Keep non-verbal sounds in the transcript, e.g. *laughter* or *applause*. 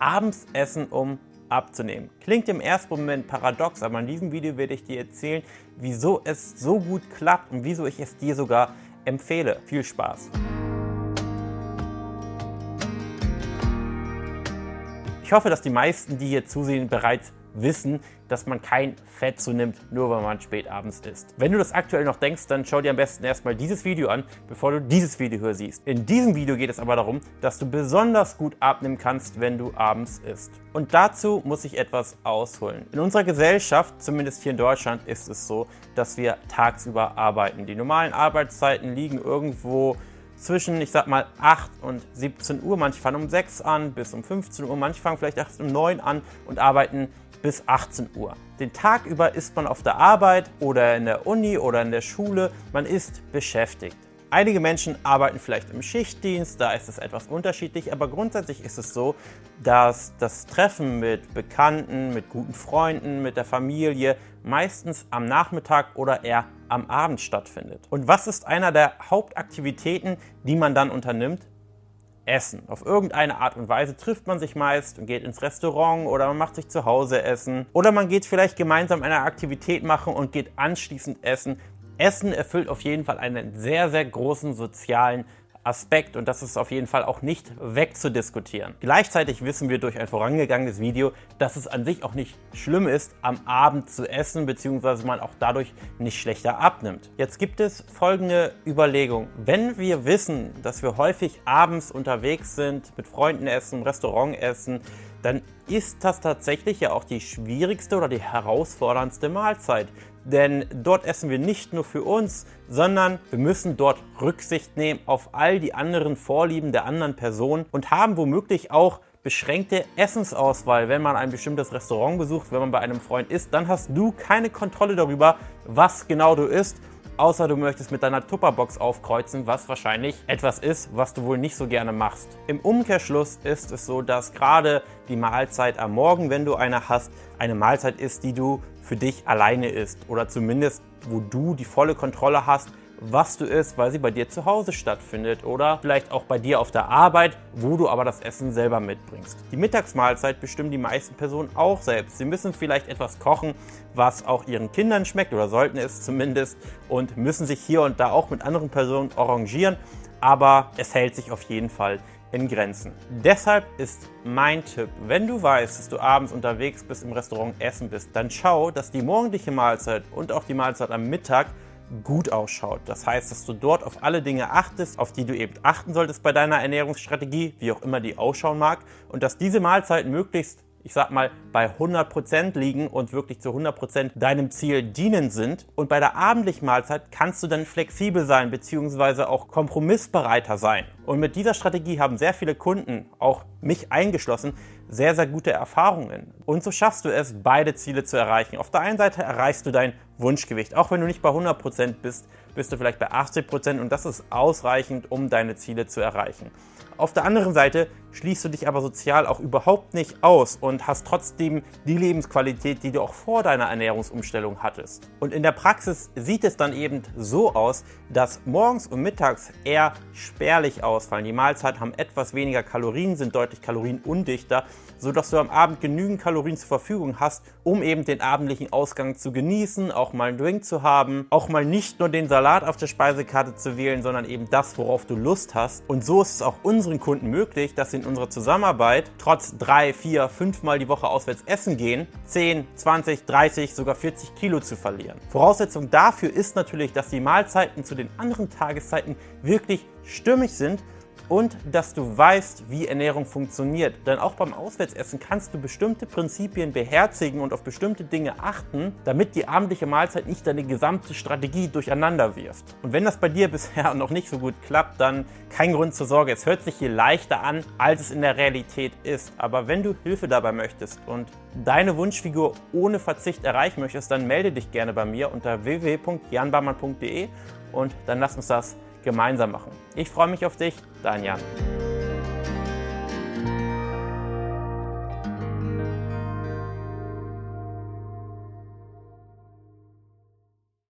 abends essen, um abzunehmen. Klingt im ersten Moment paradox, aber in diesem Video werde ich dir erzählen, wieso es so gut klappt und wieso ich es dir sogar empfehle. Viel Spaß! Ich hoffe, dass die meisten, die hier zusehen, bereits wissen, dass man kein Fett zunimmt, nur weil man spät abends isst. Wenn du das aktuell noch denkst, dann schau dir am besten erstmal dieses Video an, bevor du dieses Video hier siehst. In diesem Video geht es aber darum, dass du besonders gut abnehmen kannst, wenn du abends isst. Und dazu muss ich etwas ausholen. In unserer Gesellschaft, zumindest hier in Deutschland, ist es so, dass wir tagsüber arbeiten. Die normalen Arbeitszeiten liegen irgendwo zwischen, ich sag mal, 8 und 17 Uhr. Manche fangen um 6 an bis um 15 Uhr, manche fangen vielleicht erst um 9 an und arbeiten bis 18 Uhr. Den Tag über ist man auf der Arbeit oder in der Uni oder in der Schule. Man ist beschäftigt. Einige Menschen arbeiten vielleicht im Schichtdienst, da ist es etwas unterschiedlich, aber grundsätzlich ist es so, dass das Treffen mit Bekannten, mit guten Freunden, mit der Familie meistens am Nachmittag oder eher am Abend stattfindet. Und was ist einer der Hauptaktivitäten, die man dann unternimmt? Essen. Auf irgendeine Art und Weise trifft man sich meist und geht ins Restaurant oder man macht sich zu Hause Essen. Oder man geht vielleicht gemeinsam eine Aktivität machen und geht anschließend essen. Essen erfüllt auf jeden Fall einen sehr, sehr großen sozialen Aspekt und das ist auf jeden Fall auch nicht wegzudiskutieren. Gleichzeitig wissen wir durch ein vorangegangenes Video, dass es an sich auch nicht schlimm ist, am Abend zu essen, beziehungsweise man auch dadurch nicht schlechter abnimmt. Jetzt gibt es folgende Überlegung. Wenn wir wissen, dass wir häufig abends unterwegs sind, mit Freunden essen, Restaurant essen, dann ist das tatsächlich ja auch die schwierigste oder die herausforderndste Mahlzeit. Denn dort essen wir nicht nur für uns, sondern wir müssen dort Rücksicht nehmen auf all die anderen Vorlieben der anderen Personen und haben womöglich auch beschränkte Essensauswahl. Wenn man ein bestimmtes Restaurant besucht, wenn man bei einem Freund isst, dann hast du keine Kontrolle darüber, was genau du isst außer du möchtest mit deiner Tupperbox aufkreuzen, was wahrscheinlich etwas ist, was du wohl nicht so gerne machst. Im Umkehrschluss ist es so, dass gerade die Mahlzeit am Morgen, wenn du eine hast, eine Mahlzeit ist, die du für dich alleine isst oder zumindest wo du die volle Kontrolle hast, was du isst, weil sie bei dir zu Hause stattfindet oder vielleicht auch bei dir auf der Arbeit, wo du aber das Essen selber mitbringst. Die Mittagsmahlzeit bestimmen die meisten Personen auch selbst. Sie müssen vielleicht etwas kochen, was auch ihren Kindern schmeckt oder sollten es *laughs* zumindest und müssen sich hier und da auch mit anderen Personen arrangieren, aber es hält sich auf jeden Fall in Grenzen. Deshalb ist mein Tipp, wenn du weißt, dass du abends unterwegs bist, im Restaurant essen bist, dann schau, dass die morgendliche Mahlzeit und auch die Mahlzeit am Mittag gut ausschaut. Das heißt, dass du dort auf alle Dinge achtest, auf die du eben achten solltest bei deiner Ernährungsstrategie, wie auch immer die ausschauen mag, und dass diese Mahlzeiten möglichst ich sag mal, bei 100% liegen und wirklich zu 100% deinem Ziel dienen sind. Und bei der abendlichen Mahlzeit kannst du dann flexibel sein bzw. auch kompromissbereiter sein. Und mit dieser Strategie haben sehr viele Kunden, auch mich eingeschlossen, sehr, sehr gute Erfahrungen. Und so schaffst du es, beide Ziele zu erreichen. Auf der einen Seite erreichst du dein Wunschgewicht. Auch wenn du nicht bei 100% bist, bist du vielleicht bei 80% und das ist ausreichend, um deine Ziele zu erreichen. Auf der anderen Seite schließt du dich aber sozial auch überhaupt nicht aus und hast trotzdem die Lebensqualität, die du auch vor deiner Ernährungsumstellung hattest. Und in der Praxis sieht es dann eben so aus, dass morgens und mittags eher spärlich ausfallen. Die Mahlzeiten haben etwas weniger Kalorien, sind deutlich kalorienundichter, sodass du am Abend genügend Kalorien zur Verfügung hast, um eben den abendlichen Ausgang zu genießen, auch mal einen Drink zu haben, auch mal nicht nur den Salat auf der Speisekarte zu wählen, sondern eben das, worauf du Lust hast. Und so ist es auch unseren Kunden möglich, dass sie in unserer Zusammenarbeit trotz drei, vier, fünfmal die Woche auswärts essen gehen, 10, 20, 30, sogar 40 Kilo zu verlieren. Voraussetzung dafür ist natürlich, dass die Mahlzeiten zu den anderen Tageszeiten wirklich stimmig sind und dass du weißt, wie Ernährung funktioniert. Denn auch beim Auswärtsessen kannst du bestimmte Prinzipien beherzigen und auf bestimmte Dinge achten, damit die abendliche Mahlzeit nicht deine gesamte Strategie durcheinander wirft. Und wenn das bei dir *laughs* bisher noch nicht so gut klappt, dann kein Grund zur Sorge. Es hört sich hier leichter an, als es in der Realität ist. Aber wenn du Hilfe dabei möchtest und deine Wunschfigur ohne Verzicht erreichen möchtest, dann melde dich gerne bei mir unter www.janbarmann.de und dann lass uns das gemeinsam machen. Ich freue mich auf dich, dein Jan.